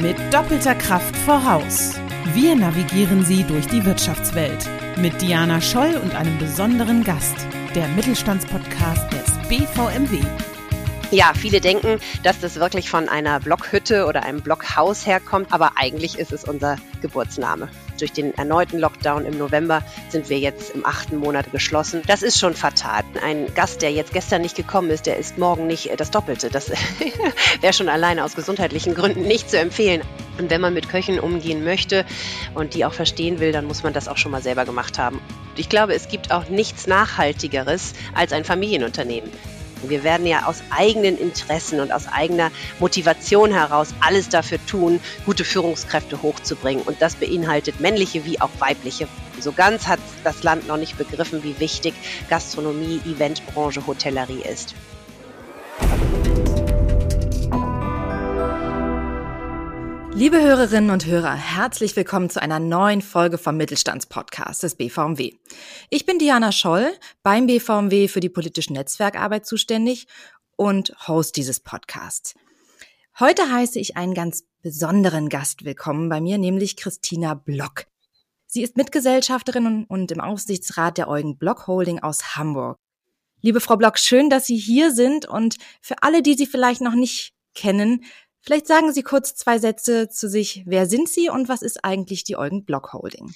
mit doppelter Kraft voraus. Wir navigieren Sie durch die Wirtschaftswelt mit Diana Scholl und einem besonderen Gast, der Mittelstandspodcast des BVMW. Ja, viele denken, dass das wirklich von einer Blockhütte oder einem Blockhaus herkommt, aber eigentlich ist es unser Geburtsname. Durch den erneuten Lockdown im November sind wir jetzt im achten Monat geschlossen. Das ist schon fatal. Ein Gast, der jetzt gestern nicht gekommen ist, der ist morgen nicht das Doppelte. Das wäre schon alleine aus gesundheitlichen Gründen nicht zu empfehlen. Und wenn man mit Köchen umgehen möchte und die auch verstehen will, dann muss man das auch schon mal selber gemacht haben. Ich glaube, es gibt auch nichts Nachhaltigeres als ein Familienunternehmen. Wir werden ja aus eigenen Interessen und aus eigener Motivation heraus alles dafür tun, gute Führungskräfte hochzubringen. Und das beinhaltet männliche wie auch weibliche. So ganz hat das Land noch nicht begriffen, wie wichtig Gastronomie, Eventbranche, Hotellerie ist. Liebe Hörerinnen und Hörer, herzlich willkommen zu einer neuen Folge vom Mittelstandspodcast des BVMW. Ich bin Diana Scholl, beim BVMW für die politische Netzwerkarbeit zuständig und Host dieses Podcasts. Heute heiße ich einen ganz besonderen Gast willkommen bei mir, nämlich Christina Block. Sie ist Mitgesellschafterin und im Aufsichtsrat der Eugen Block Holding aus Hamburg. Liebe Frau Block, schön, dass Sie hier sind und für alle, die Sie vielleicht noch nicht kennen, Vielleicht sagen Sie kurz zwei Sätze zu sich. Wer sind Sie und was ist eigentlich die Eugen Block Holding?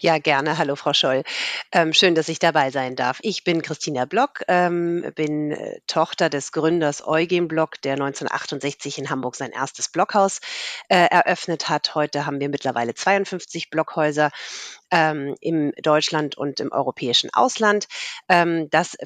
Ja, gerne. Hallo, Frau Scholl. Ähm, schön, dass ich dabei sein darf. Ich bin Christina Block, ähm, bin äh, Tochter des Gründers Eugen Block, der 1968 in Hamburg sein erstes Blockhaus äh, eröffnet hat. Heute haben wir mittlerweile 52 Blockhäuser ähm, im Deutschland und im europäischen Ausland. Ähm, das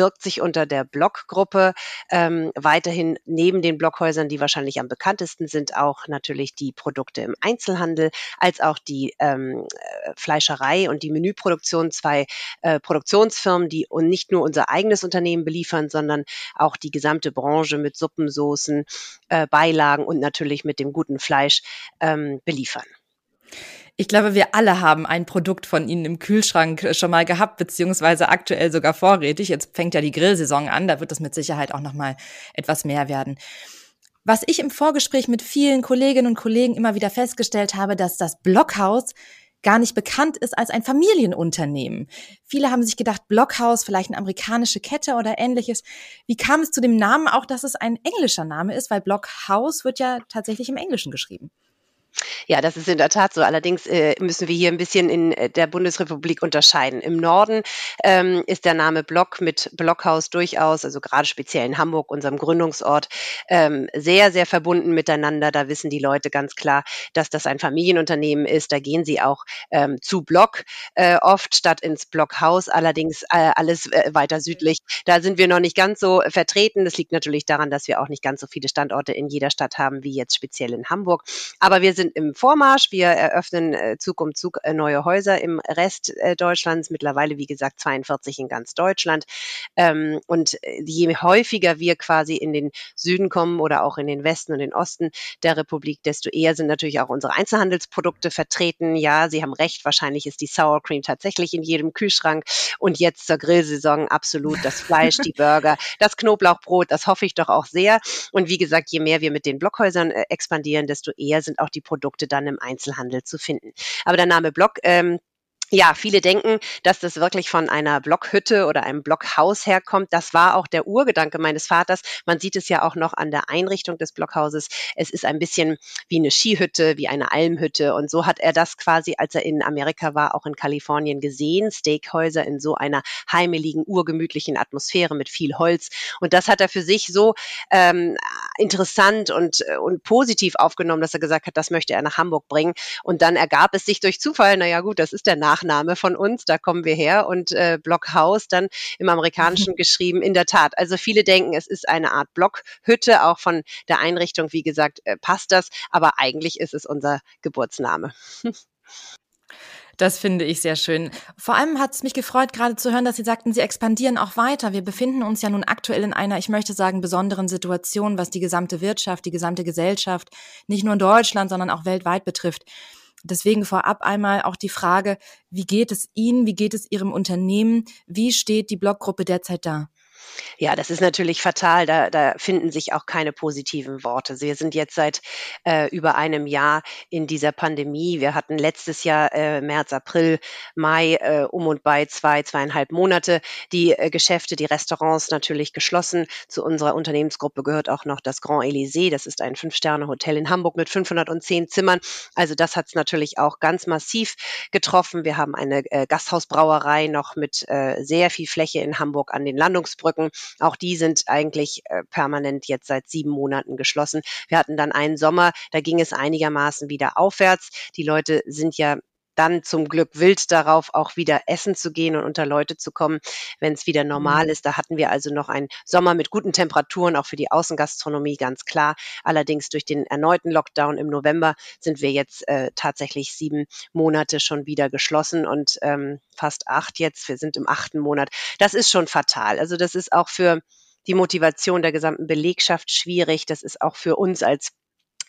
birgt sich unter der Blockgruppe ähm, weiterhin neben den Blockhäusern, die wahrscheinlich am bekanntesten sind, auch natürlich die Produkte im Einzelhandel, als auch die ähm, äh, Fleischerei und die Menüproduktion, zwei äh, Produktionsfirmen, die und nicht nur unser eigenes Unternehmen beliefern, sondern auch die gesamte Branche mit Suppensoßen, äh, Beilagen und natürlich mit dem guten Fleisch ähm, beliefern. Ich glaube, wir alle haben ein Produkt von Ihnen im Kühlschrank schon mal gehabt, beziehungsweise aktuell sogar vorrätig. Jetzt fängt ja die Grillsaison an, da wird es mit Sicherheit auch noch mal etwas mehr werden. Was ich im Vorgespräch mit vielen Kolleginnen und Kollegen immer wieder festgestellt habe, dass das Blockhaus gar nicht bekannt ist als ein Familienunternehmen. Viele haben sich gedacht, Blockhaus, vielleicht eine amerikanische Kette oder ähnliches. Wie kam es zu dem Namen, auch dass es ein englischer Name ist, weil Blockhaus wird ja tatsächlich im Englischen geschrieben? Ja, das ist in der Tat so. Allerdings äh, müssen wir hier ein bisschen in äh, der Bundesrepublik unterscheiden. Im Norden ähm, ist der Name Block mit Blockhaus durchaus, also gerade speziell in Hamburg, unserem Gründungsort, ähm, sehr, sehr verbunden miteinander. Da wissen die Leute ganz klar, dass das ein Familienunternehmen ist. Da gehen sie auch ähm, zu Block äh, oft statt ins Blockhaus. Allerdings äh, alles äh, weiter südlich. Da sind wir noch nicht ganz so vertreten. Das liegt natürlich daran, dass wir auch nicht ganz so viele Standorte in jeder Stadt haben wie jetzt speziell in Hamburg. Aber wir sind sind im Vormarsch. Wir eröffnen äh, Zug um Zug äh, neue Häuser im Rest äh, Deutschlands. Mittlerweile, wie gesagt, 42 in ganz Deutschland. Ähm, und je häufiger wir quasi in den Süden kommen oder auch in den Westen und den Osten der Republik, desto eher sind natürlich auch unsere Einzelhandelsprodukte vertreten. Ja, Sie haben recht. Wahrscheinlich ist die Sour Cream tatsächlich in jedem Kühlschrank. Und jetzt zur Grillsaison absolut das Fleisch, die Burger, das Knoblauchbrot. Das hoffe ich doch auch sehr. Und wie gesagt, je mehr wir mit den Blockhäusern expandieren, desto eher sind auch die Produkte dann im Einzelhandel zu finden. Aber der Name Block ähm, ja, viele denken, dass das wirklich von einer Blockhütte oder einem Blockhaus herkommt. Das war auch der Urgedanke meines Vaters. Man sieht es ja auch noch an der Einrichtung des Blockhauses. Es ist ein bisschen wie eine Skihütte, wie eine Almhütte. Und so hat er das quasi, als er in Amerika war, auch in Kalifornien gesehen. Steakhäuser in so einer heimeligen, urgemütlichen Atmosphäre mit viel Holz. Und das hat er für sich so ähm, interessant und, und positiv aufgenommen, dass er gesagt hat, das möchte er nach Hamburg bringen. Und dann ergab es sich durch Zufall, naja gut, das ist der Nach Nachname von uns, da kommen wir her und äh, Blockhaus dann im Amerikanischen geschrieben. In der Tat, also viele denken, es ist eine Art Blockhütte, auch von der Einrichtung, wie gesagt, äh, passt das, aber eigentlich ist es unser Geburtsname. Das finde ich sehr schön. Vor allem hat es mich gefreut, gerade zu hören, dass Sie sagten, Sie expandieren auch weiter. Wir befinden uns ja nun aktuell in einer, ich möchte sagen, besonderen Situation, was die gesamte Wirtschaft, die gesamte Gesellschaft, nicht nur in Deutschland, sondern auch weltweit betrifft. Deswegen vorab einmal auch die Frage, wie geht es Ihnen, wie geht es Ihrem Unternehmen, wie steht die Bloggruppe derzeit da? Ja, das ist natürlich fatal. Da, da finden sich auch keine positiven Worte. Wir sind jetzt seit äh, über einem Jahr in dieser Pandemie. Wir hatten letztes Jahr äh, März, April, Mai äh, um und bei zwei, zweieinhalb Monate die äh, Geschäfte, die Restaurants natürlich geschlossen. Zu unserer Unternehmensgruppe gehört auch noch das Grand Elysée. Das ist ein Fünf-Sterne-Hotel in Hamburg mit 510 Zimmern. Also das hat es natürlich auch ganz massiv getroffen. Wir haben eine äh, Gasthausbrauerei noch mit äh, sehr viel Fläche in Hamburg an den Landungsbrücken. Auch die sind eigentlich äh, permanent jetzt seit sieben Monaten geschlossen. Wir hatten dann einen Sommer, da ging es einigermaßen wieder aufwärts. Die Leute sind ja dann zum Glück wild darauf, auch wieder essen zu gehen und unter Leute zu kommen, wenn es wieder normal mhm. ist. Da hatten wir also noch einen Sommer mit guten Temperaturen, auch für die Außengastronomie ganz klar. Allerdings durch den erneuten Lockdown im November sind wir jetzt äh, tatsächlich sieben Monate schon wieder geschlossen und ähm, fast acht jetzt. Wir sind im achten Monat. Das ist schon fatal. Also das ist auch für die Motivation der gesamten Belegschaft schwierig. Das ist auch für uns als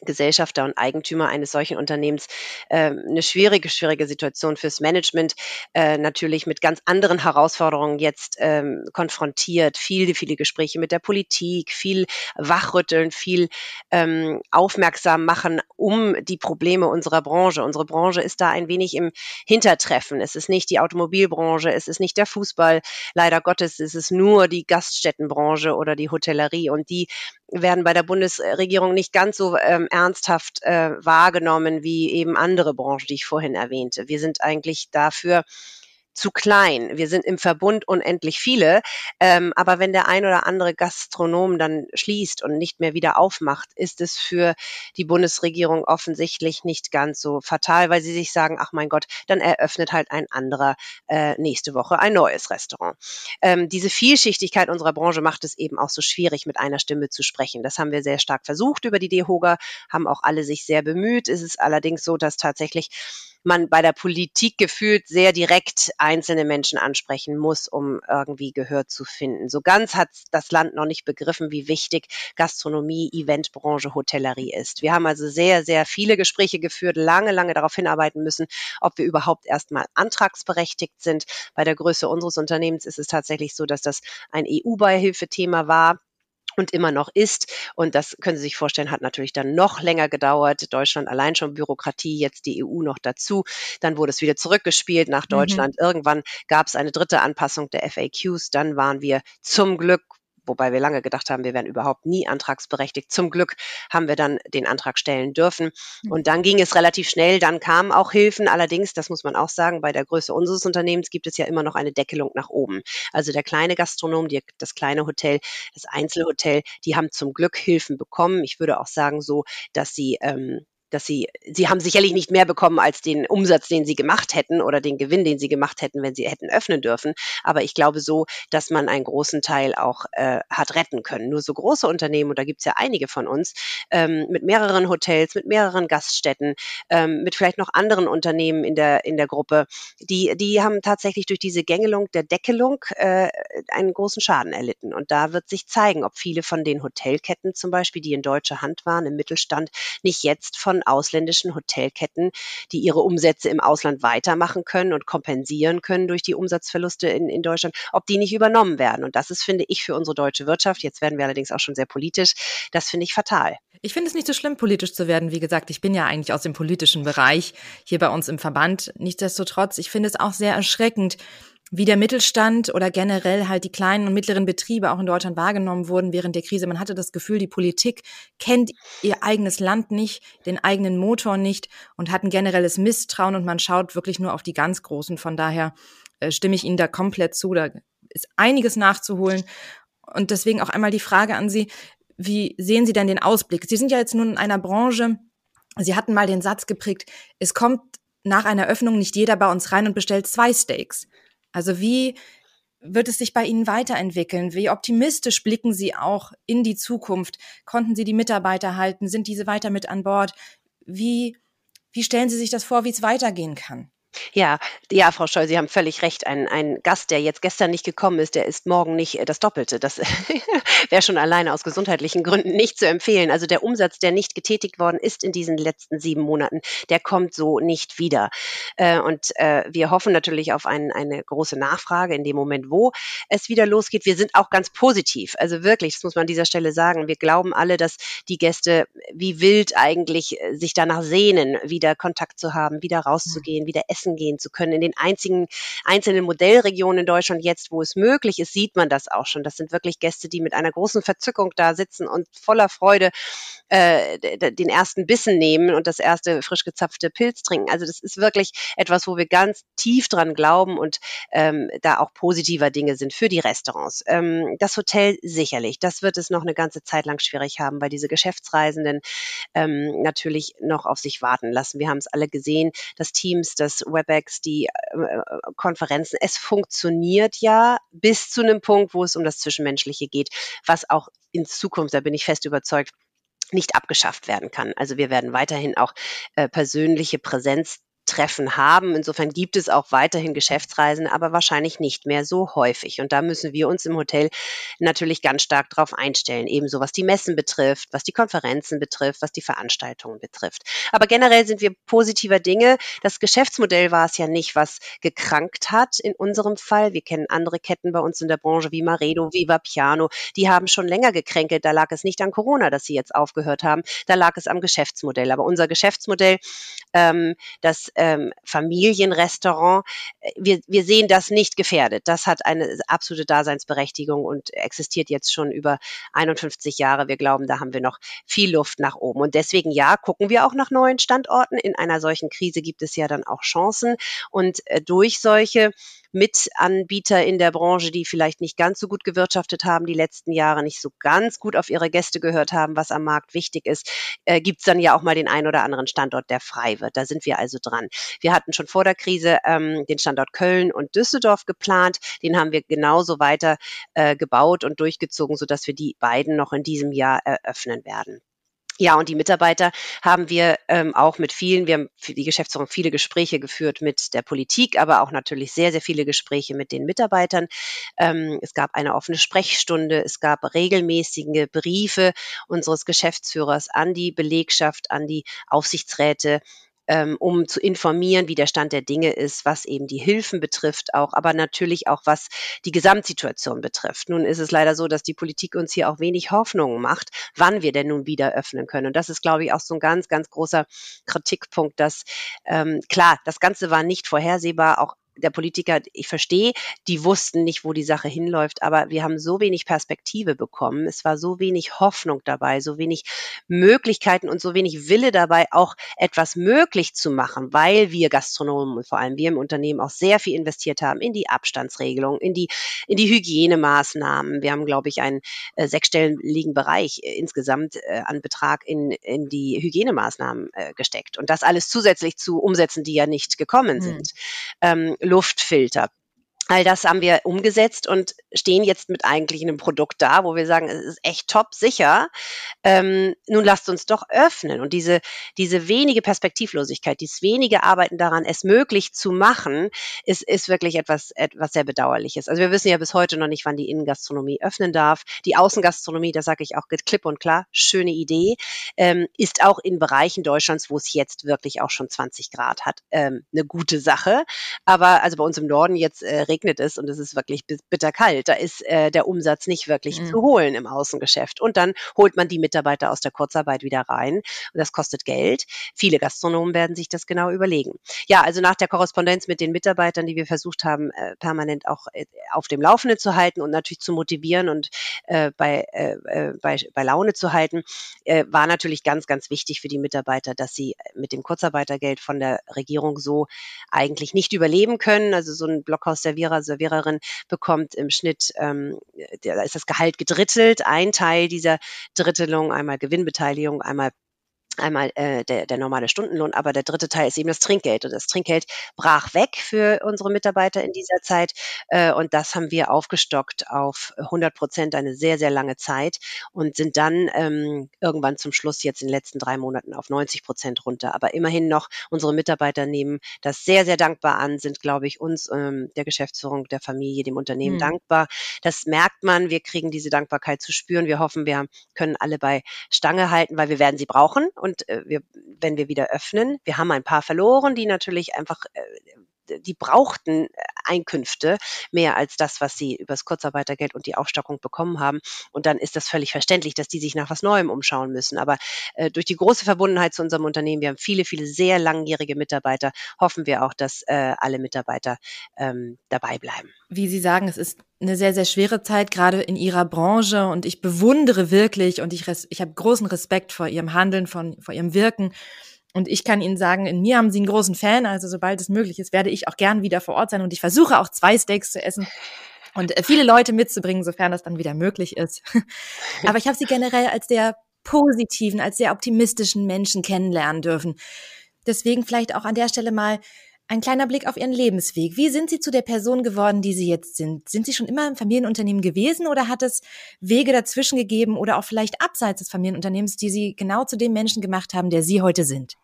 Gesellschafter und Eigentümer eines solchen Unternehmens äh, eine schwierige, schwierige Situation fürs Management, äh, natürlich mit ganz anderen Herausforderungen jetzt ähm, konfrontiert. Viele, viele Gespräche mit der Politik, viel Wachrütteln, viel ähm, aufmerksam machen um die Probleme unserer Branche. Unsere Branche ist da ein wenig im Hintertreffen. Es ist nicht die Automobilbranche, es ist nicht der Fußball. Leider Gottes ist es nur die Gaststättenbranche oder die Hotellerie und die werden bei der Bundesregierung nicht ganz so ähm, ernsthaft äh, wahrgenommen wie eben andere Branchen, die ich vorhin erwähnte. Wir sind eigentlich dafür zu klein. Wir sind im Verbund unendlich viele. Ähm, aber wenn der ein oder andere Gastronom dann schließt und nicht mehr wieder aufmacht, ist es für die Bundesregierung offensichtlich nicht ganz so fatal, weil sie sich sagen, ach mein Gott, dann eröffnet halt ein anderer äh, nächste Woche ein neues Restaurant. Ähm, diese Vielschichtigkeit unserer Branche macht es eben auch so schwierig, mit einer Stimme zu sprechen. Das haben wir sehr stark versucht über die DEHOGA, haben auch alle sich sehr bemüht. Es ist allerdings so, dass tatsächlich man bei der Politik gefühlt sehr direkt einzelne Menschen ansprechen muss, um irgendwie Gehör zu finden. So ganz hat das Land noch nicht begriffen, wie wichtig Gastronomie, Eventbranche, Hotellerie ist. Wir haben also sehr, sehr viele Gespräche geführt, lange, lange darauf hinarbeiten müssen, ob wir überhaupt erstmal antragsberechtigt sind. Bei der Größe unseres Unternehmens ist es tatsächlich so, dass das ein EU-Beihilfethema war und immer noch ist. Und das können Sie sich vorstellen, hat natürlich dann noch länger gedauert. Deutschland allein schon Bürokratie, jetzt die EU noch dazu. Dann wurde es wieder zurückgespielt nach mhm. Deutschland. Mhm. Irgendwann gab es eine dritte Anpassung der FAQs. Dann waren wir zum Glück wobei wir lange gedacht haben, wir wären überhaupt nie antragsberechtigt. Zum Glück haben wir dann den Antrag stellen dürfen. Mhm. Und dann ging es relativ schnell, dann kamen auch Hilfen. Allerdings, das muss man auch sagen, bei der Größe unseres Unternehmens gibt es ja immer noch eine Deckelung nach oben. Also der kleine Gastronom, die, das kleine Hotel, das Einzelhotel, die haben zum Glück Hilfen bekommen. Ich würde auch sagen so, dass sie ähm, dass sie, sie haben sicherlich nicht mehr bekommen als den Umsatz, den sie gemacht hätten oder den Gewinn, den sie gemacht hätten, wenn sie hätten öffnen dürfen. Aber ich glaube so, dass man einen großen Teil auch äh, hat retten können. Nur so große Unternehmen, und da gibt's ja einige von uns, ähm, mit mehreren Hotels, mit mehreren Gaststätten, ähm, mit vielleicht noch anderen Unternehmen in der, in der Gruppe, die, die haben tatsächlich durch diese Gängelung der Deckelung äh, einen großen Schaden erlitten. Und da wird sich zeigen, ob viele von den Hotelketten zum Beispiel, die in deutscher Hand waren, im Mittelstand, nicht jetzt von ausländischen Hotelketten, die ihre Umsätze im Ausland weitermachen können und kompensieren können durch die Umsatzverluste in, in Deutschland, ob die nicht übernommen werden. Und das ist, finde ich, für unsere deutsche Wirtschaft, jetzt werden wir allerdings auch schon sehr politisch, das finde ich fatal. Ich finde es nicht so schlimm, politisch zu werden. Wie gesagt, ich bin ja eigentlich aus dem politischen Bereich hier bei uns im Verband. Nichtsdestotrotz, ich finde es auch sehr erschreckend, wie der Mittelstand oder generell halt die kleinen und mittleren Betriebe auch in Deutschland wahrgenommen wurden während der Krise. Man hatte das Gefühl, die Politik kennt ihr eigenes Land nicht, den eigenen Motor nicht und hat ein generelles Misstrauen und man schaut wirklich nur auf die ganz Großen. Von daher äh, stimme ich Ihnen da komplett zu. Da ist einiges nachzuholen. Und deswegen auch einmal die Frage an Sie, wie sehen Sie denn den Ausblick? Sie sind ja jetzt nun in einer Branche, Sie hatten mal den Satz geprägt, es kommt nach einer Öffnung nicht jeder bei uns rein und bestellt zwei Steaks. Also wie wird es sich bei Ihnen weiterentwickeln? Wie optimistisch blicken Sie auch in die Zukunft? Konnten Sie die Mitarbeiter halten? Sind diese weiter mit an Bord? Wie, wie stellen Sie sich das vor, wie es weitergehen kann? Ja, ja, Frau Scholl, Sie haben völlig recht. Ein, ein Gast, der jetzt gestern nicht gekommen ist, der ist morgen nicht äh, das Doppelte. Das wäre schon alleine aus gesundheitlichen Gründen nicht zu empfehlen. Also der Umsatz, der nicht getätigt worden ist in diesen letzten sieben Monaten, der kommt so nicht wieder. Äh, und äh, wir hoffen natürlich auf ein, eine große Nachfrage in dem Moment, wo es wieder losgeht. Wir sind auch ganz positiv. Also wirklich, das muss man an dieser Stelle sagen. Wir glauben alle, dass die Gäste wie wild eigentlich sich danach sehnen, wieder Kontakt zu haben, wieder rauszugehen, wieder essen essen gehen zu können. In den einzigen einzelnen Modellregionen in Deutschland jetzt, wo es möglich ist, sieht man das auch schon. Das sind wirklich Gäste, die mit einer großen Verzückung da sitzen und voller Freude äh, den ersten Bissen nehmen und das erste frisch gezapfte Pilz trinken. Also das ist wirklich etwas, wo wir ganz tief dran glauben und ähm, da auch positiver Dinge sind für die Restaurants. Ähm, das Hotel sicherlich, das wird es noch eine ganze Zeit lang schwierig haben, weil diese Geschäftsreisenden ähm, natürlich noch auf sich warten lassen. Wir haben es alle gesehen, dass Teams, das WebEx, die äh, äh, Konferenzen. Es funktioniert ja bis zu einem Punkt, wo es um das Zwischenmenschliche geht, was auch in Zukunft, da bin ich fest überzeugt, nicht abgeschafft werden kann. Also wir werden weiterhin auch äh, persönliche Präsenz Treffen haben. Insofern gibt es auch weiterhin Geschäftsreisen, aber wahrscheinlich nicht mehr so häufig. Und da müssen wir uns im Hotel natürlich ganz stark darauf einstellen, ebenso was die Messen betrifft, was die Konferenzen betrifft, was die Veranstaltungen betrifft. Aber generell sind wir positiver Dinge. Das Geschäftsmodell war es ja nicht, was gekrankt hat in unserem Fall. Wir kennen andere Ketten bei uns in der Branche wie Maredo, Viva Piano. Die haben schon länger gekränkelt. Da lag es nicht an Corona, dass sie jetzt aufgehört haben. Da lag es am Geschäftsmodell. Aber unser Geschäftsmodell, ähm, das ähm, Familienrestaurant. Äh, wir, wir sehen das nicht gefährdet. Das hat eine absolute Daseinsberechtigung und existiert jetzt schon über 51 Jahre. Wir glauben, da haben wir noch viel Luft nach oben. Und deswegen, ja, gucken wir auch nach neuen Standorten. In einer solchen Krise gibt es ja dann auch Chancen. Und äh, durch solche Mitanbieter in der Branche, die vielleicht nicht ganz so gut gewirtschaftet haben die letzten Jahre, nicht so ganz gut auf ihre Gäste gehört haben, was am Markt wichtig ist, äh, gibt es dann ja auch mal den einen oder anderen Standort, der frei wird. Da sind wir also dran. Wir hatten schon vor der Krise ähm, den Standort Köln und Düsseldorf geplant. Den haben wir genauso weiter äh, gebaut und durchgezogen, sodass wir die beiden noch in diesem Jahr eröffnen werden. Ja, und die Mitarbeiter haben wir ähm, auch mit vielen, wir haben für die Geschäftsführung viele Gespräche geführt mit der Politik, aber auch natürlich sehr, sehr viele Gespräche mit den Mitarbeitern. Ähm, es gab eine offene Sprechstunde, es gab regelmäßige Briefe unseres Geschäftsführers an die Belegschaft, an die Aufsichtsräte, ähm, um zu informieren, wie der Stand der Dinge ist, was eben die Hilfen betrifft auch, aber natürlich auch was die Gesamtsituation betrifft. Nun ist es leider so, dass die Politik uns hier auch wenig Hoffnungen macht, wann wir denn nun wieder öffnen können. Und das ist, glaube ich, auch so ein ganz, ganz großer Kritikpunkt, dass ähm, klar, das Ganze war nicht vorhersehbar, auch der Politiker, ich verstehe, die wussten nicht, wo die Sache hinläuft, aber wir haben so wenig Perspektive bekommen. Es war so wenig Hoffnung dabei, so wenig Möglichkeiten und so wenig Wille dabei, auch etwas möglich zu machen, weil wir Gastronomen und vor allem wir im Unternehmen auch sehr viel investiert haben in die Abstandsregelung, in die, in die Hygienemaßnahmen. Wir haben, glaube ich, einen äh, sechsstelligen Bereich äh, insgesamt äh, an Betrag in, in die Hygienemaßnahmen äh, gesteckt. Und das alles zusätzlich zu Umsätzen, die ja nicht gekommen hm. sind. Ähm, Luftfilter. All das haben wir umgesetzt und stehen jetzt mit eigentlich einem Produkt da, wo wir sagen, es ist echt top sicher. Ähm, nun lasst uns doch öffnen. Und diese, diese wenige Perspektivlosigkeit, dieses wenige Arbeiten daran, es möglich zu machen, ist, ist wirklich etwas, etwas sehr Bedauerliches. Also wir wissen ja bis heute noch nicht, wann die Innengastronomie öffnen darf. Die Außengastronomie, da sage ich auch klipp und klar, schöne Idee, ähm, ist auch in Bereichen Deutschlands, wo es jetzt wirklich auch schon 20 Grad hat, ähm, eine gute Sache. Aber also bei uns im Norden jetzt äh, regnet es und es ist wirklich bitterkalt. Da ist äh, der Umsatz nicht wirklich mhm. zu holen im Außengeschäft. Und dann holt man die Mitarbeiter aus der Kurzarbeit wieder rein. Und das kostet Geld. Viele Gastronomen werden sich das genau überlegen. Ja, also nach der Korrespondenz mit den Mitarbeitern, die wir versucht haben, äh, permanent auch äh, auf dem Laufenden zu halten und natürlich zu motivieren und äh, bei, äh, äh bei, bei Laune zu halten, äh, war natürlich ganz, ganz wichtig für die Mitarbeiter, dass sie mit dem Kurzarbeitergeld von der Regierung so eigentlich nicht überleben können. Also so ein Blockhaus-Servierer Servierer, Serviererin bekommt im Schnitt, ähm, da ist das Gehalt gedrittelt. Ein Teil dieser Drittelung, einmal Gewinnbeteiligung, einmal einmal äh, der, der normale Stundenlohn, aber der dritte Teil ist eben das Trinkgeld. Und das Trinkgeld brach weg für unsere Mitarbeiter in dieser Zeit. Äh, und das haben wir aufgestockt auf 100 Prozent, eine sehr, sehr lange Zeit und sind dann ähm, irgendwann zum Schluss jetzt in den letzten drei Monaten auf 90 Prozent runter. Aber immerhin noch, unsere Mitarbeiter nehmen das sehr, sehr dankbar an, sind, glaube ich, uns, ähm, der Geschäftsführung, der Familie, dem Unternehmen mhm. dankbar. Das merkt man. Wir kriegen diese Dankbarkeit zu spüren. Wir hoffen, wir können alle bei Stange halten, weil wir werden sie brauchen. Und äh, wir, wenn wir wieder öffnen, wir haben ein paar verloren, die natürlich einfach äh, die brauchten äh, Einkünfte mehr als das, was sie übers Kurzarbeitergeld und die Aufstockung bekommen haben. Und dann ist das völlig verständlich, dass die sich nach was Neuem umschauen müssen. Aber äh, durch die große Verbundenheit zu unserem Unternehmen, wir haben viele, viele sehr langjährige Mitarbeiter, hoffen wir auch, dass äh, alle Mitarbeiter ähm, dabei bleiben. Wie Sie sagen, es ist eine sehr, sehr schwere Zeit, gerade in Ihrer Branche. Und ich bewundere wirklich und ich, ich habe großen Respekt vor Ihrem Handeln, von, vor Ihrem Wirken. Und ich kann Ihnen sagen, in mir haben Sie einen großen Fan. Also sobald es möglich ist, werde ich auch gern wieder vor Ort sein. Und ich versuche auch zwei Steaks zu essen und äh, viele Leute mitzubringen, sofern das dann wieder möglich ist. Aber ich habe Sie generell als sehr positiven, als sehr optimistischen Menschen kennenlernen dürfen. Deswegen vielleicht auch an der Stelle mal ein kleiner Blick auf Ihren Lebensweg. Wie sind Sie zu der Person geworden, die Sie jetzt sind? Sind Sie schon immer im Familienunternehmen gewesen oder hat es Wege dazwischen gegeben oder auch vielleicht abseits des Familienunternehmens, die Sie genau zu dem Menschen gemacht haben, der Sie heute sind?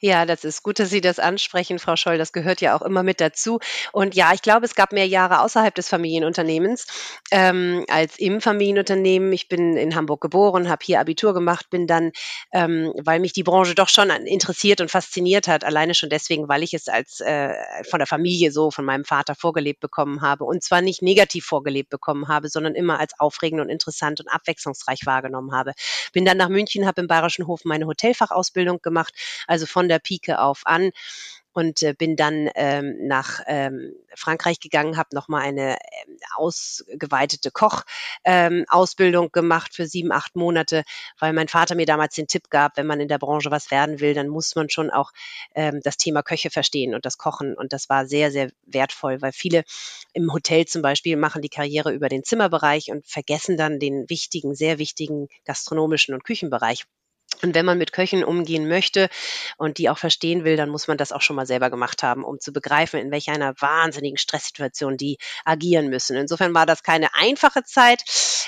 Ja, das ist gut, dass Sie das ansprechen, Frau Scholl. Das gehört ja auch immer mit dazu. Und ja, ich glaube, es gab mehr Jahre außerhalb des Familienunternehmens ähm, als im Familienunternehmen. Ich bin in Hamburg geboren, habe hier Abitur gemacht, bin dann, ähm, weil mich die Branche doch schon interessiert und fasziniert hat, alleine schon deswegen, weil ich es als äh, von der Familie so, von meinem Vater vorgelebt bekommen habe. Und zwar nicht negativ vorgelebt bekommen habe, sondern immer als aufregend und interessant und abwechslungsreich wahrgenommen habe. Bin dann nach München, habe im Bayerischen Hof meine Hotelfachausbildung gemacht, also von der Pike auf an und äh, bin dann ähm, nach ähm, Frankreich gegangen, habe nochmal eine ähm, ausgeweitete Koch-Ausbildung ähm, gemacht für sieben, acht Monate, weil mein Vater mir damals den Tipp gab, wenn man in der Branche was werden will, dann muss man schon auch ähm, das Thema Köche verstehen und das Kochen. Und das war sehr, sehr wertvoll, weil viele im Hotel zum Beispiel machen die Karriere über den Zimmerbereich und vergessen dann den wichtigen, sehr wichtigen gastronomischen und Küchenbereich. Und wenn man mit Köchen umgehen möchte und die auch verstehen will, dann muss man das auch schon mal selber gemacht haben, um zu begreifen, in welch einer wahnsinnigen Stresssituation die agieren müssen. Insofern war das keine einfache Zeit.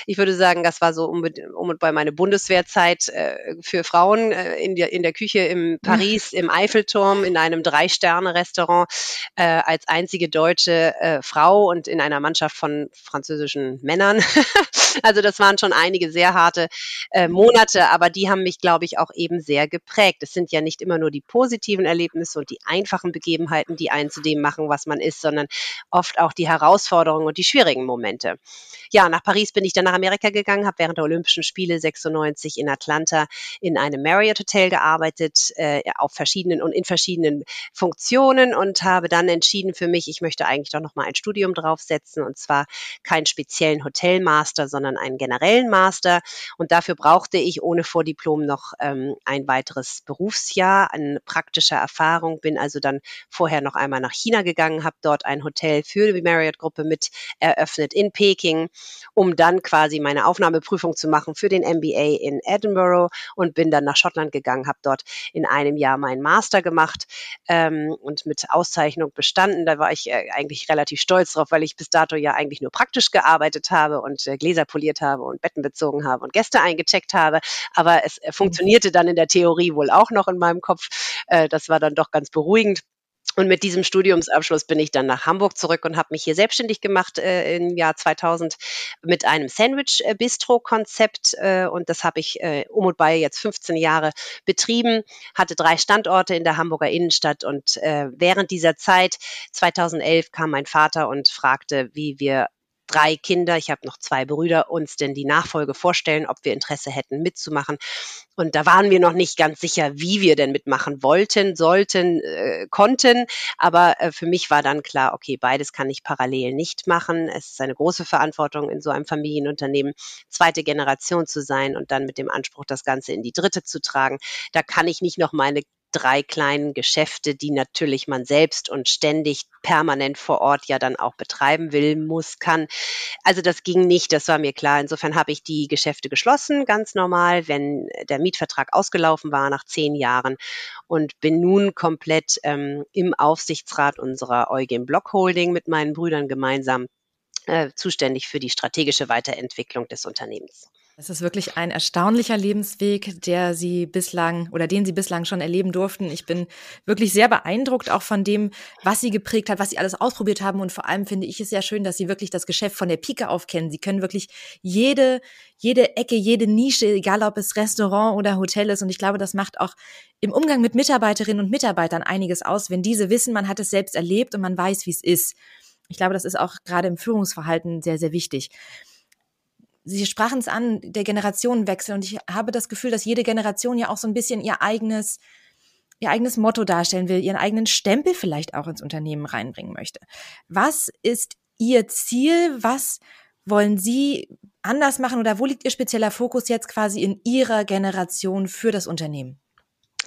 Ich würde sagen, das war so um, um und bei meine Bundeswehrzeit äh, für Frauen äh, in, der, in der Küche im Paris, im Eiffelturm, in einem Drei-Sterne-Restaurant äh, als einzige deutsche äh, Frau und in einer Mannschaft von französischen Männern. also das waren schon einige sehr harte äh, Monate, aber die haben mich, glaube ich, auch eben sehr geprägt. Es sind ja nicht immer nur die positiven Erlebnisse und die einfachen Begebenheiten, die einen zu dem machen, was man ist, sondern oft auch die Herausforderungen und die schwierigen Momente. Ja, nach Paris bin ich dann nach Amerika gegangen, habe während der Olympischen Spiele 96 in Atlanta in einem Marriott Hotel gearbeitet, äh, auf verschiedenen und in verschiedenen Funktionen und habe dann entschieden für mich, ich möchte eigentlich doch noch mal ein Studium draufsetzen und zwar keinen speziellen Hotelmaster, sondern einen generellen Master. Und dafür brauchte ich ohne Vordiplom noch ähm, ein weiteres Berufsjahr an praktischer Erfahrung. Bin also dann vorher noch einmal nach China gegangen, habe dort ein Hotel für die Marriott-Gruppe mit eröffnet in Peking, um dann quasi meine Aufnahmeprüfung zu machen für den MBA in Edinburgh und bin dann nach Schottland gegangen, habe dort in einem Jahr meinen Master gemacht ähm, und mit Auszeichnung bestanden. Da war ich äh, eigentlich relativ stolz drauf, weil ich bis dato ja eigentlich nur praktisch gearbeitet habe und äh, Gläser poliert habe und Betten bezogen habe und Gäste eingecheckt habe. Aber es äh, funktionierte dann in der Theorie wohl auch noch in meinem Kopf. Äh, das war dann doch ganz beruhigend. Und mit diesem Studiumsabschluss bin ich dann nach Hamburg zurück und habe mich hier selbstständig gemacht äh, im Jahr 2000 mit einem Sandwich-Bistro-Konzept. Äh, und das habe ich äh, um und bei jetzt 15 Jahre betrieben, hatte drei Standorte in der Hamburger Innenstadt. Und äh, während dieser Zeit, 2011, kam mein Vater und fragte, wie wir drei Kinder, ich habe noch zwei Brüder, uns denn die Nachfolge vorstellen, ob wir Interesse hätten mitzumachen. Und da waren wir noch nicht ganz sicher, wie wir denn mitmachen wollten, sollten, äh, konnten. Aber äh, für mich war dann klar, okay, beides kann ich parallel nicht machen. Es ist eine große Verantwortung in so einem Familienunternehmen, zweite Generation zu sein und dann mit dem Anspruch, das Ganze in die dritte zu tragen. Da kann ich nicht noch meine drei kleinen Geschäfte, die natürlich man selbst und ständig permanent vor Ort ja dann auch betreiben will, muss, kann. Also das ging nicht, das war mir klar. Insofern habe ich die Geschäfte geschlossen, ganz normal, wenn der Mietvertrag ausgelaufen war nach zehn Jahren und bin nun komplett ähm, im Aufsichtsrat unserer Eugen Block Holding mit meinen Brüdern gemeinsam äh, zuständig für die strategische Weiterentwicklung des Unternehmens. Es ist wirklich ein erstaunlicher Lebensweg, der Sie bislang oder den Sie bislang schon erleben durften. Ich bin wirklich sehr beeindruckt auch von dem, was Sie geprägt hat, was Sie alles ausprobiert haben. Und vor allem finde ich es sehr schön, dass Sie wirklich das Geschäft von der Pike auf kennen. Sie können wirklich jede, jede Ecke, jede Nische, egal ob es Restaurant oder Hotel ist. Und ich glaube, das macht auch im Umgang mit Mitarbeiterinnen und Mitarbeitern einiges aus, wenn diese wissen, man hat es selbst erlebt und man weiß, wie es ist. Ich glaube, das ist auch gerade im Führungsverhalten sehr, sehr wichtig. Sie sprachen es an, der Generationenwechsel. Und ich habe das Gefühl, dass jede Generation ja auch so ein bisschen ihr eigenes, ihr eigenes Motto darstellen will, ihren eigenen Stempel vielleicht auch ins Unternehmen reinbringen möchte. Was ist Ihr Ziel? Was wollen Sie anders machen oder wo liegt Ihr spezieller Fokus jetzt quasi in Ihrer Generation für das Unternehmen?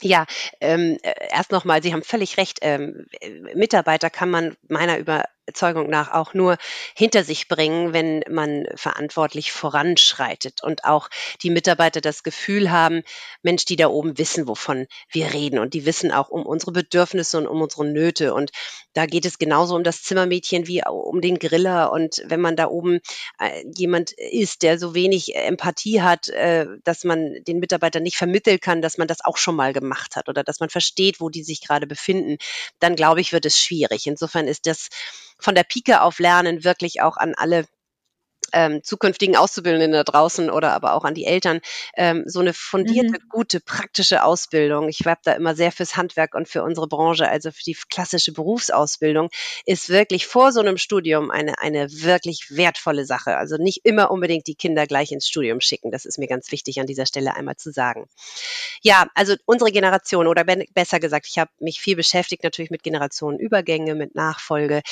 Ja, ähm, äh, erst nochmal, Sie haben völlig recht. Ähm, Mitarbeiter kann man meiner über Überzeugung nach auch nur hinter sich bringen, wenn man verantwortlich voranschreitet und auch die Mitarbeiter das Gefühl haben, Mensch, die da oben wissen, wovon wir reden und die wissen auch um unsere Bedürfnisse und um unsere Nöte und da geht es genauso um das Zimmermädchen wie um den Griller und wenn man da oben äh, jemand ist, der so wenig Empathie hat, äh, dass man den Mitarbeitern nicht vermitteln kann, dass man das auch schon mal gemacht hat oder dass man versteht, wo die sich gerade befinden, dann glaube ich, wird es schwierig. Insofern ist das von der Pike auf lernen, wirklich auch an alle ähm, zukünftigen Auszubildenden da draußen oder aber auch an die Eltern ähm, so eine fundierte, mhm. gute, praktische Ausbildung. Ich werbe da immer sehr fürs Handwerk und für unsere Branche, also für die klassische Berufsausbildung, ist wirklich vor so einem Studium eine, eine wirklich wertvolle Sache. Also nicht immer unbedingt die Kinder gleich ins Studium schicken. Das ist mir ganz wichtig an dieser Stelle einmal zu sagen. Ja, also unsere Generation oder besser gesagt, ich habe mich viel beschäftigt natürlich mit Generationenübergänge, mit Nachfolge.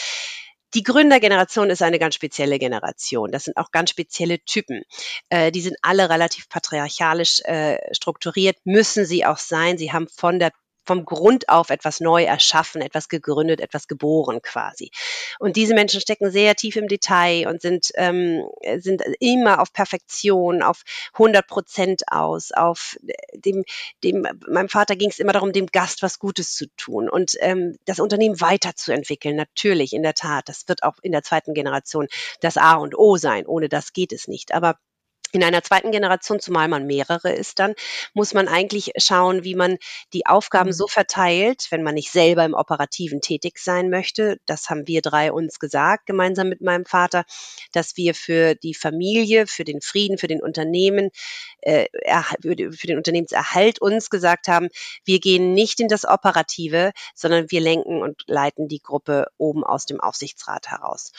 Die Gründergeneration ist eine ganz spezielle Generation. Das sind auch ganz spezielle Typen. Äh, die sind alle relativ patriarchalisch äh, strukturiert, müssen sie auch sein. Sie haben von der vom Grund auf etwas neu erschaffen, etwas gegründet, etwas geboren quasi. Und diese Menschen stecken sehr tief im Detail und sind, ähm, sind immer auf Perfektion, auf 100 Prozent aus, auf dem, dem, meinem Vater ging es immer darum, dem Gast was Gutes zu tun und ähm, das Unternehmen weiterzuentwickeln. Natürlich, in der Tat, das wird auch in der zweiten Generation das A und O sein. Ohne das geht es nicht. Aber in einer zweiten Generation, zumal man mehrere ist dann, muss man eigentlich schauen, wie man die Aufgaben mhm. so verteilt, wenn man nicht selber im Operativen tätig sein möchte. Das haben wir drei uns gesagt, gemeinsam mit meinem Vater, dass wir für die Familie, für den Frieden, für den Unternehmen, äh, für den Unternehmenserhalt uns gesagt haben, wir gehen nicht in das Operative, sondern wir lenken und leiten die Gruppe oben aus dem Aufsichtsrat heraus.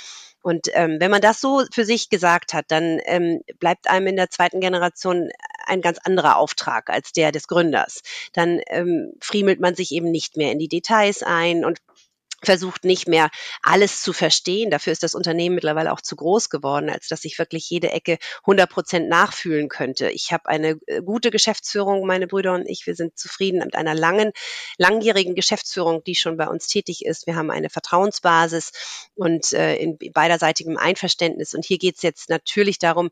Und ähm, wenn man das so für sich gesagt hat, dann ähm, bleibt einem in der zweiten Generation ein ganz anderer Auftrag als der des Gründers. Dann ähm, friemelt man sich eben nicht mehr in die Details ein und versucht nicht mehr alles zu verstehen. Dafür ist das Unternehmen mittlerweile auch zu groß geworden, als dass ich wirklich jede Ecke 100 Prozent nachfühlen könnte. Ich habe eine äh, gute Geschäftsführung, meine Brüder und ich. Wir sind zufrieden mit einer langen, langjährigen Geschäftsführung, die schon bei uns tätig ist. Wir haben eine Vertrauensbasis und äh, in beiderseitigem Einverständnis. Und hier geht es jetzt natürlich darum,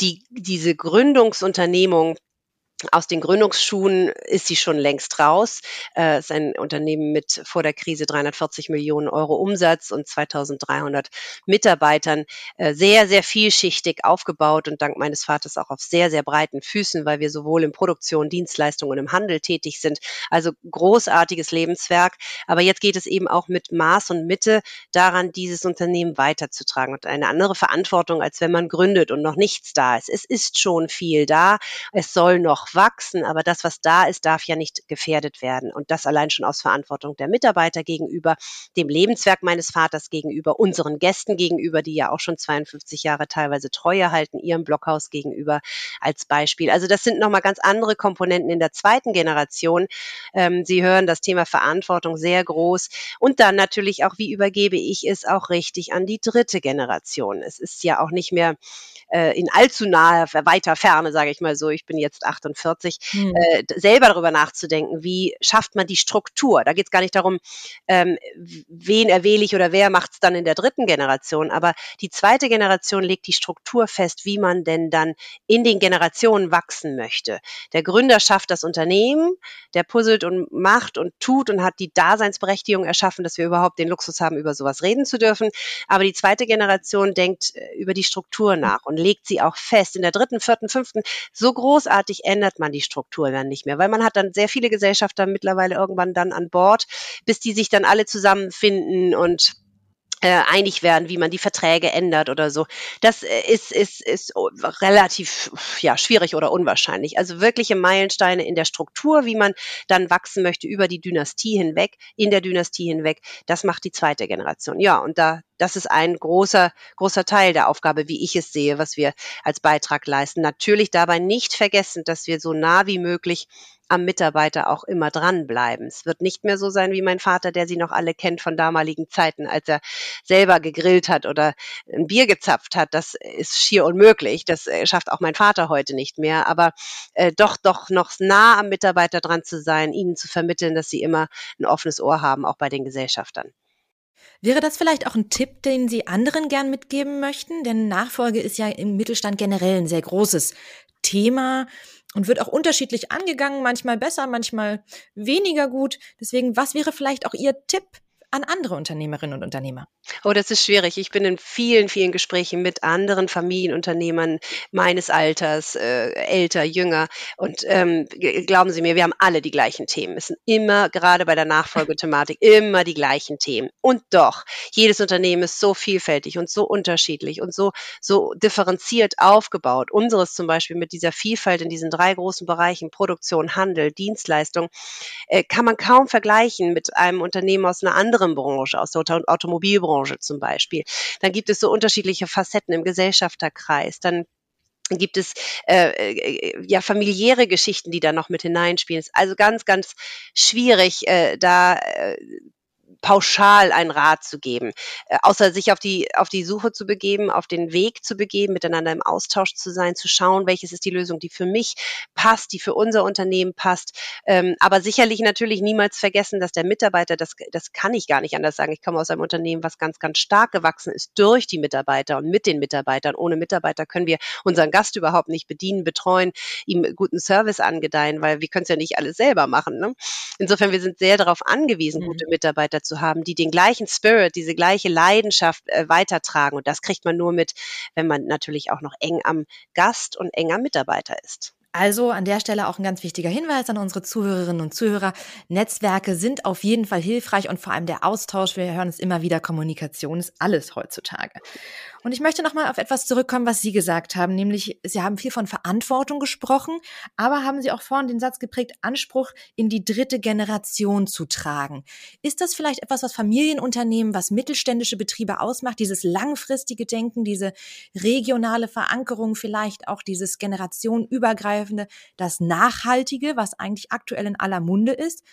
die, diese Gründungsunternehmung aus den Gründungsschuhen ist sie schon längst raus. Es äh, ist ein Unternehmen mit vor der Krise 340 Millionen Euro Umsatz und 2300 Mitarbeitern. Äh, sehr, sehr vielschichtig aufgebaut und dank meines Vaters auch auf sehr, sehr breiten Füßen, weil wir sowohl in Produktion, Dienstleistungen und im Handel tätig sind. Also großartiges Lebenswerk. Aber jetzt geht es eben auch mit Maß und Mitte daran, dieses Unternehmen weiterzutragen und eine andere Verantwortung, als wenn man gründet und noch nichts da ist. Es ist schon viel da. Es soll noch wachsen, aber das, was da ist, darf ja nicht gefährdet werden. Und das allein schon aus Verantwortung der Mitarbeiter gegenüber, dem Lebenswerk meines Vaters gegenüber, unseren Gästen gegenüber, die ja auch schon 52 Jahre teilweise Treue halten, ihrem Blockhaus gegenüber als Beispiel. Also das sind nochmal ganz andere Komponenten in der zweiten Generation. Ähm, Sie hören das Thema Verantwortung sehr groß. Und dann natürlich auch, wie übergebe ich es auch richtig an die dritte Generation. Es ist ja auch nicht mehr äh, in allzu naher, weiter Ferne, sage ich mal so. Ich bin jetzt 48 45, hm. äh, selber darüber nachzudenken, wie schafft man die Struktur. Da geht es gar nicht darum, ähm, wen erwähle ich oder wer macht es dann in der dritten Generation, aber die zweite Generation legt die Struktur fest, wie man denn dann in den Generationen wachsen möchte. Der Gründer schafft das Unternehmen, der puzzelt und macht und tut und hat die Daseinsberechtigung erschaffen, dass wir überhaupt den Luxus haben, über sowas reden zu dürfen. Aber die zweite Generation denkt äh, über die Struktur nach und legt sie auch fest. In der dritten, vierten, fünften, so großartig ändert man die Struktur dann nicht mehr, weil man hat dann sehr viele Gesellschafter mittlerweile irgendwann dann an Bord, bis die sich dann alle zusammenfinden und äh, einig werden, wie man die Verträge ändert oder so. Das äh, ist, ist, ist relativ ja, schwierig oder unwahrscheinlich. Also wirkliche Meilensteine in der Struktur, wie man dann wachsen möchte über die Dynastie hinweg, in der Dynastie hinweg, das macht die zweite Generation. Ja, und da, das ist ein großer, großer Teil der Aufgabe, wie ich es sehe, was wir als Beitrag leisten. Natürlich dabei nicht vergessen, dass wir so nah wie möglich am Mitarbeiter auch immer dranbleiben. Es wird nicht mehr so sein wie mein Vater, der sie noch alle kennt von damaligen Zeiten, als er selber gegrillt hat oder ein Bier gezapft hat. Das ist schier unmöglich. Das äh, schafft auch mein Vater heute nicht mehr. Aber äh, doch, doch noch nah am Mitarbeiter dran zu sein, ihnen zu vermitteln, dass sie immer ein offenes Ohr haben, auch bei den Gesellschaftern. Wäre das vielleicht auch ein Tipp, den Sie anderen gern mitgeben möchten? Denn Nachfolge ist ja im Mittelstand generell ein sehr großes Thema und wird auch unterschiedlich angegangen, manchmal besser, manchmal weniger gut. Deswegen, was wäre vielleicht auch Ihr Tipp an andere Unternehmerinnen und Unternehmer? Oh, das ist schwierig. Ich bin in vielen, vielen Gesprächen mit anderen Familienunternehmern meines Alters, äh, älter, jünger. Und ähm, glauben Sie mir, wir haben alle die gleichen Themen. Es sind immer, gerade bei der Nachfolgethematik, immer die gleichen Themen. Und doch, jedes Unternehmen ist so vielfältig und so unterschiedlich und so, so differenziert aufgebaut. Unseres zum Beispiel mit dieser Vielfalt in diesen drei großen Bereichen, Produktion, Handel, Dienstleistung, äh, kann man kaum vergleichen mit einem Unternehmen aus einer anderen Branche, aus der Automobilbranche Branche zum Beispiel. Dann gibt es so unterschiedliche Facetten im Gesellschafterkreis. Dann gibt es äh, äh, ja familiäre Geschichten, die da noch mit hineinspielen. Ist also ganz, ganz schwierig, äh, da äh, pauschal einen Rat zu geben, äh, außer sich auf die, auf die Suche zu begeben, auf den Weg zu begeben, miteinander im Austausch zu sein, zu schauen, welches ist die Lösung, die für mich passt, die für unser Unternehmen passt. Ähm, aber sicherlich natürlich niemals vergessen, dass der Mitarbeiter, das, das kann ich gar nicht anders sagen. Ich komme aus einem Unternehmen, was ganz, ganz stark gewachsen ist durch die Mitarbeiter und mit den Mitarbeitern. Ohne Mitarbeiter können wir unseren Gast überhaupt nicht bedienen, betreuen, ihm guten Service angedeihen, weil wir können es ja nicht alles selber machen. Ne? Insofern, wir sind sehr darauf angewiesen, mhm. gute Mitarbeiter zu zu haben, die den gleichen Spirit, diese gleiche Leidenschaft äh, weitertragen. Und das kriegt man nur mit, wenn man natürlich auch noch eng am Gast und eng am Mitarbeiter ist. Also an der Stelle auch ein ganz wichtiger Hinweis an unsere Zuhörerinnen und Zuhörer. Netzwerke sind auf jeden Fall hilfreich und vor allem der Austausch, wir hören es immer wieder, Kommunikation ist alles heutzutage. Und ich möchte nochmal auf etwas zurückkommen, was Sie gesagt haben, nämlich Sie haben viel von Verantwortung gesprochen, aber haben Sie auch vorhin den Satz geprägt, Anspruch in die dritte Generation zu tragen. Ist das vielleicht etwas, was Familienunternehmen, was mittelständische Betriebe ausmacht, dieses langfristige Denken, diese regionale Verankerung, vielleicht auch dieses generationenübergreifende, das Nachhaltige, was eigentlich aktuell in aller Munde ist?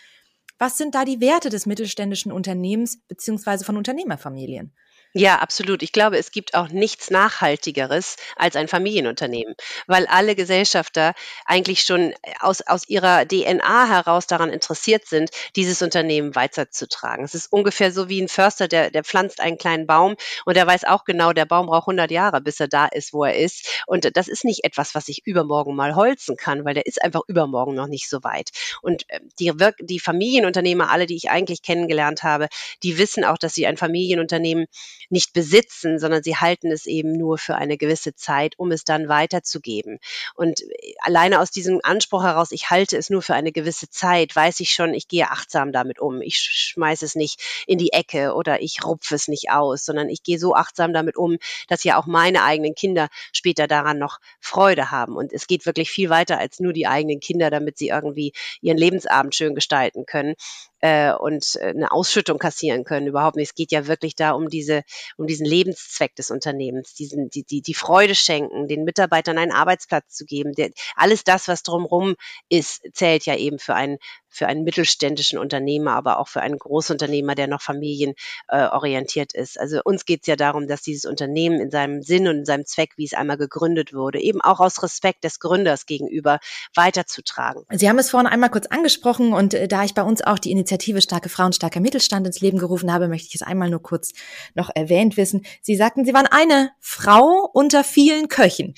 Was sind da die Werte des mittelständischen Unternehmens beziehungsweise von Unternehmerfamilien? Ja, absolut. Ich glaube, es gibt auch nichts Nachhaltigeres als ein Familienunternehmen, weil alle Gesellschafter eigentlich schon aus, aus ihrer DNA heraus daran interessiert sind, dieses Unternehmen weiterzutragen. Es ist ungefähr so wie ein Förster, der, der pflanzt einen kleinen Baum und der weiß auch genau, der Baum braucht 100 Jahre, bis er da ist, wo er ist. Und das ist nicht etwas, was ich übermorgen mal holzen kann, weil der ist einfach übermorgen noch nicht so weit. Und ähm, die, die Familienunternehmer, alle, die ich eigentlich kennengelernt habe, die wissen auch, dass sie ein Familienunternehmen nicht besitzen, sondern sie halten es eben nur für eine gewisse Zeit, um es dann weiterzugeben. Und äh, alleine aus diesem Anspruch heraus, ich halte es nur für eine gewisse Zeit, weiß ich schon, ich gehe achtsam damit um. Ich schmeiße es nicht in die Ecke oder ich rupfe es nicht aus, sondern ich gehe so achtsam damit um, dass ja auch meine eigenen Kinder später daran noch Freude haben. Und es geht wirklich viel weiter als nur die eigenen Kinder, damit sie irgendwie ihren Lebensabend schön gestalten können äh, und äh, eine Ausschüttung kassieren können. Überhaupt nicht. Es geht ja wirklich da um diese, um diesen Lebenszweck des Unternehmens, diesen, die, die, die Freude schenken, den Mitarbeitern einen Arbeitsplatz zu geben. Der, alles das, was drumherum ist, zählt ja eben für ein für einen mittelständischen Unternehmer, aber auch für einen Großunternehmer, der noch familienorientiert äh, ist. Also uns geht es ja darum, dass dieses Unternehmen in seinem Sinn und in seinem Zweck, wie es einmal gegründet wurde, eben auch aus Respekt des Gründers gegenüber weiterzutragen. Sie haben es vorhin einmal kurz angesprochen und äh, da ich bei uns auch die Initiative Starke Frauen, starker Mittelstand ins Leben gerufen habe, möchte ich es einmal nur kurz noch erwähnt wissen. Sie sagten, Sie waren eine Frau unter vielen Köchen.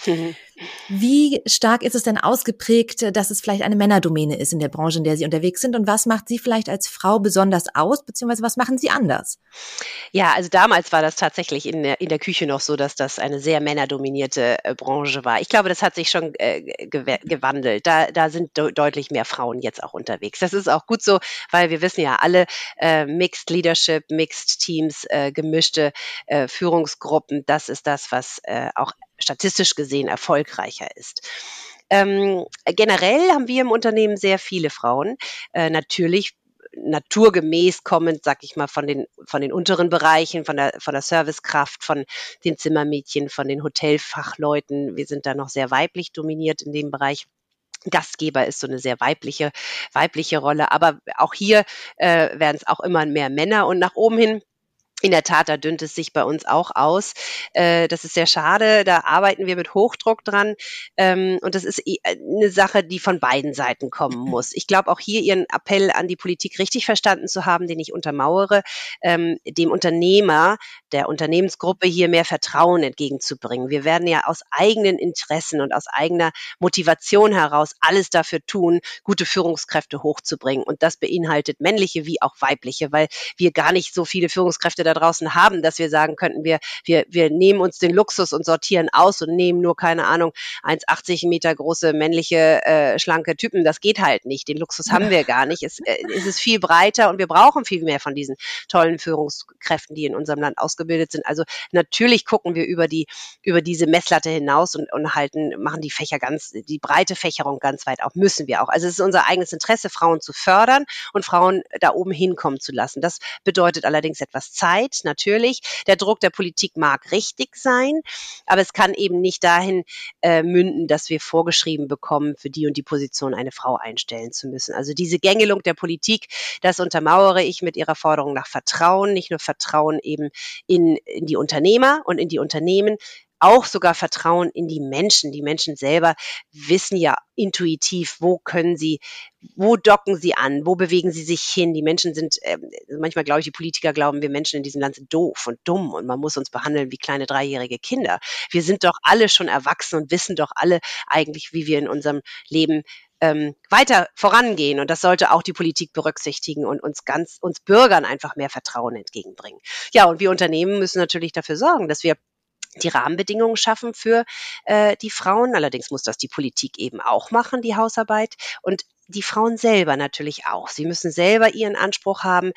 Wie stark ist es denn ausgeprägt, dass es vielleicht eine Männerdomäne ist in der Branche, in der Sie unterwegs sind? Und was macht Sie vielleicht als Frau besonders aus, beziehungsweise was machen Sie anders? Ja, also damals war das tatsächlich in der, in der Küche noch so, dass das eine sehr männerdominierte äh, Branche war. Ich glaube, das hat sich schon äh, gewandelt. Da, da sind de deutlich mehr Frauen jetzt auch unterwegs. Das ist auch gut so, weil wir wissen ja alle, äh, Mixed Leadership, Mixed Teams, äh, gemischte äh, Führungsgruppen, das ist das, was äh, auch statistisch gesehen erfolgreicher ist. Ähm, generell haben wir im Unternehmen sehr viele Frauen. Äh, natürlich naturgemäß kommend, sag ich mal, von den, von den unteren Bereichen, von der, von der Servicekraft, von den Zimmermädchen, von den Hotelfachleuten. Wir sind da noch sehr weiblich dominiert in dem Bereich. Gastgeber ist so eine sehr weibliche, weibliche Rolle. Aber auch hier äh, werden es auch immer mehr Männer und nach oben hin in der Tat, da dünnt es sich bei uns auch aus. Äh, das ist sehr schade. Da arbeiten wir mit Hochdruck dran. Ähm, und das ist eine Sache, die von beiden Seiten kommen muss. Ich glaube auch hier Ihren Appell an die Politik richtig verstanden zu haben, den ich untermauere, ähm, dem Unternehmer, der Unternehmensgruppe hier mehr Vertrauen entgegenzubringen. Wir werden ja aus eigenen Interessen und aus eigener Motivation heraus alles dafür tun, gute Führungskräfte hochzubringen. Und das beinhaltet männliche wie auch weibliche, weil wir gar nicht so viele Führungskräfte da draußen haben, dass wir sagen könnten, wir, wir, wir nehmen uns den Luxus und sortieren aus und nehmen nur, keine Ahnung, 1,80 Meter große männliche, äh, schlanke Typen. Das geht halt nicht. Den Luxus haben wir gar nicht. Es, äh, es ist viel breiter und wir brauchen viel mehr von diesen tollen Führungskräften, die in unserem Land ausgebildet sind. Also natürlich gucken wir über die, über diese Messlatte hinaus und, und halten, machen die Fächer ganz, die breite Fächerung ganz weit auf. Müssen wir auch. Also es ist unser eigenes Interesse, Frauen zu fördern und Frauen da oben hinkommen zu lassen. Das bedeutet allerdings etwas Zeit Zeit, natürlich. Der Druck der Politik mag richtig sein, aber es kann eben nicht dahin äh, münden, dass wir vorgeschrieben bekommen, für die und die Position eine Frau einstellen zu müssen. Also diese Gängelung der Politik, das untermauere ich mit ihrer Forderung nach Vertrauen, nicht nur Vertrauen eben in, in die Unternehmer und in die Unternehmen, auch sogar Vertrauen in die Menschen. Die Menschen selber wissen ja intuitiv, wo können sie, wo docken sie an, wo bewegen sie sich hin. Die Menschen sind, äh, manchmal glaube ich, die Politiker glauben, wir Menschen in diesem Land sind doof und dumm und man muss uns behandeln wie kleine dreijährige Kinder. Wir sind doch alle schon erwachsen und wissen doch alle eigentlich, wie wir in unserem Leben ähm, weiter vorangehen. Und das sollte auch die Politik berücksichtigen und uns ganz, uns Bürgern einfach mehr Vertrauen entgegenbringen. Ja, und wir Unternehmen müssen natürlich dafür sorgen, dass wir die Rahmenbedingungen schaffen für äh, die Frauen. Allerdings muss das die Politik eben auch machen, die Hausarbeit. Und die Frauen selber natürlich auch. Sie müssen selber ihren Anspruch haben,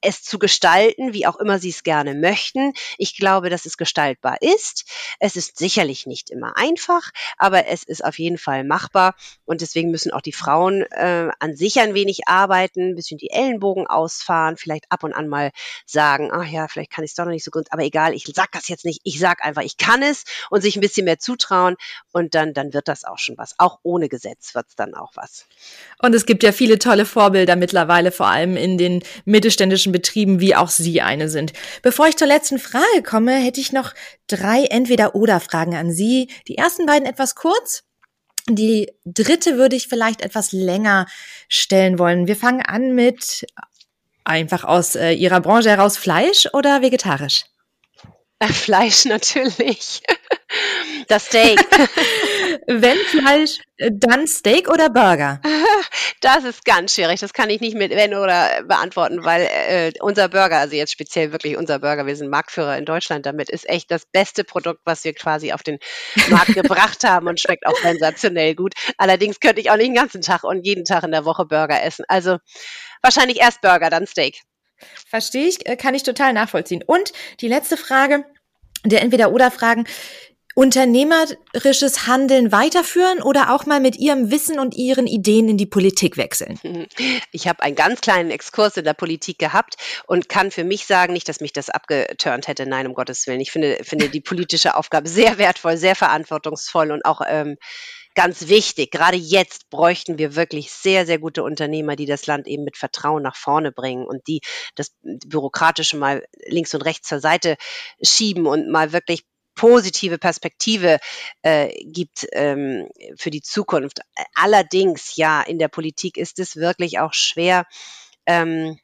es zu gestalten, wie auch immer sie es gerne möchten. Ich glaube, dass es gestaltbar ist. Es ist sicherlich nicht immer einfach, aber es ist auf jeden Fall machbar. Und deswegen müssen auch die Frauen äh, an sich ein wenig arbeiten, ein bisschen die Ellenbogen ausfahren, vielleicht ab und an mal sagen, ach ja, vielleicht kann ich es doch noch nicht so gut, aber egal, ich sag das jetzt nicht. Ich sag einfach, ich kann es und sich ein bisschen mehr zutrauen und dann, dann wird das auch schon was. Auch ohne Gesetz wird es dann auch was. Und es gibt ja viele tolle Vorbilder mittlerweile, vor allem in den Mittelständischen mittelständischen Betrieben, wie auch Sie eine sind. Bevor ich zur letzten Frage komme, hätte ich noch drei Entweder-Oder-Fragen an Sie. Die ersten beiden etwas kurz. Die dritte würde ich vielleicht etwas länger stellen wollen. Wir fangen an mit einfach aus äh, Ihrer Branche heraus Fleisch oder vegetarisch? Äh, Fleisch natürlich. Das Steak. Wenn Fleisch, äh, dann Steak oder Burger? Das ist ganz schwierig. Das kann ich nicht mit wenn oder beantworten, weil äh, unser Burger, also jetzt speziell wirklich unser Burger, wir sind Marktführer in Deutschland damit, ist echt das beste Produkt, was wir quasi auf den Markt gebracht haben und schmeckt auch sensationell gut. Allerdings könnte ich auch nicht den ganzen Tag und jeden Tag in der Woche Burger essen. Also wahrscheinlich erst Burger, dann Steak. Verstehe ich, äh, kann ich total nachvollziehen. Und die letzte Frage der Entweder-Oder-Fragen unternehmerisches Handeln weiterführen oder auch mal mit Ihrem Wissen und Ihren Ideen in die Politik wechseln? Ich habe einen ganz kleinen Exkurs in der Politik gehabt und kann für mich sagen, nicht, dass mich das abgeturnt hätte, nein, um Gottes Willen. Ich finde, finde die politische Aufgabe sehr wertvoll, sehr verantwortungsvoll und auch ähm, ganz wichtig. Gerade jetzt bräuchten wir wirklich sehr, sehr gute Unternehmer, die das Land eben mit Vertrauen nach vorne bringen und die das Bürokratische mal links und rechts zur Seite schieben und mal wirklich positive Perspektive äh, gibt ähm, für die Zukunft. Allerdings, ja, in der Politik ist es wirklich auch schwer, ähm,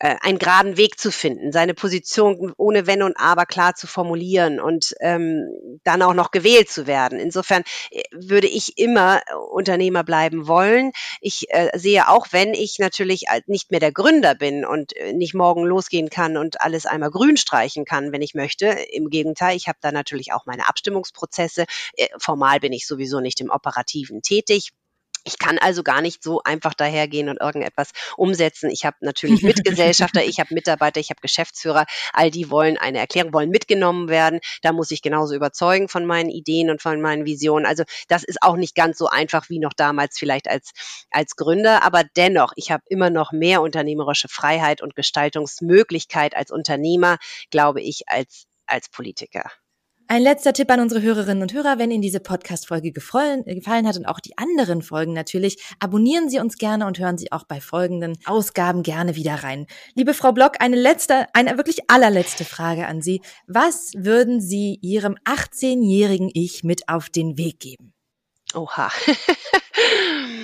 äh, einen geraden Weg zu finden, seine Position ohne Wenn und Aber klar zu formulieren und ähm, dann auch noch gewählt zu werden. Insofern äh, würde ich immer Unternehmer bleiben wollen. Ich äh, sehe auch, wenn ich natürlich nicht mehr der Gründer bin und äh, nicht morgen losgehen kann und alles einmal grün streichen kann, wenn ich möchte. Im Gegenteil, ich habe da natürlich auch meine Abstimmungsprozesse. Formal bin ich sowieso nicht im Operativen tätig. Ich kann also gar nicht so einfach dahergehen und irgendetwas umsetzen. Ich habe natürlich Mitgesellschafter, ich habe Mitarbeiter, ich habe Geschäftsführer. All die wollen eine Erklärung, wollen mitgenommen werden. Da muss ich genauso überzeugen von meinen Ideen und von meinen Visionen. Also das ist auch nicht ganz so einfach wie noch damals vielleicht als, als Gründer. Aber dennoch, ich habe immer noch mehr unternehmerische Freiheit und Gestaltungsmöglichkeit als Unternehmer, glaube ich, als, als Politiker. Ein letzter Tipp an unsere Hörerinnen und Hörer, wenn Ihnen diese Podcast-Folge gefallen, äh, gefallen hat und auch die anderen Folgen natürlich, abonnieren Sie uns gerne und hören Sie auch bei folgenden Ausgaben gerne wieder rein. Liebe Frau Block, eine letzte, eine wirklich allerletzte Frage an Sie. Was würden Sie Ihrem 18-jährigen Ich mit auf den Weg geben? Oha.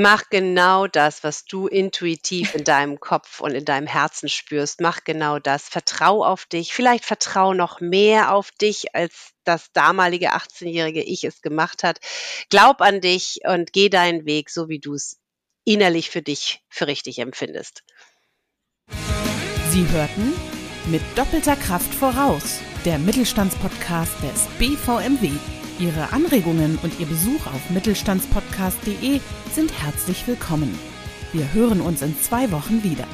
Mach genau das, was du intuitiv in deinem Kopf und in deinem Herzen spürst. Mach genau das. Vertrau auf dich. Vielleicht vertrau noch mehr auf dich, als das damalige 18-jährige Ich es gemacht hat. Glaub an dich und geh deinen Weg, so wie du es innerlich für dich für richtig empfindest. Sie hörten mit doppelter Kraft voraus, der Mittelstandspodcast des BVMW. Ihre Anregungen und Ihr Besuch auf mittelstandspodcast.de sind herzlich willkommen. Wir hören uns in zwei Wochen wieder.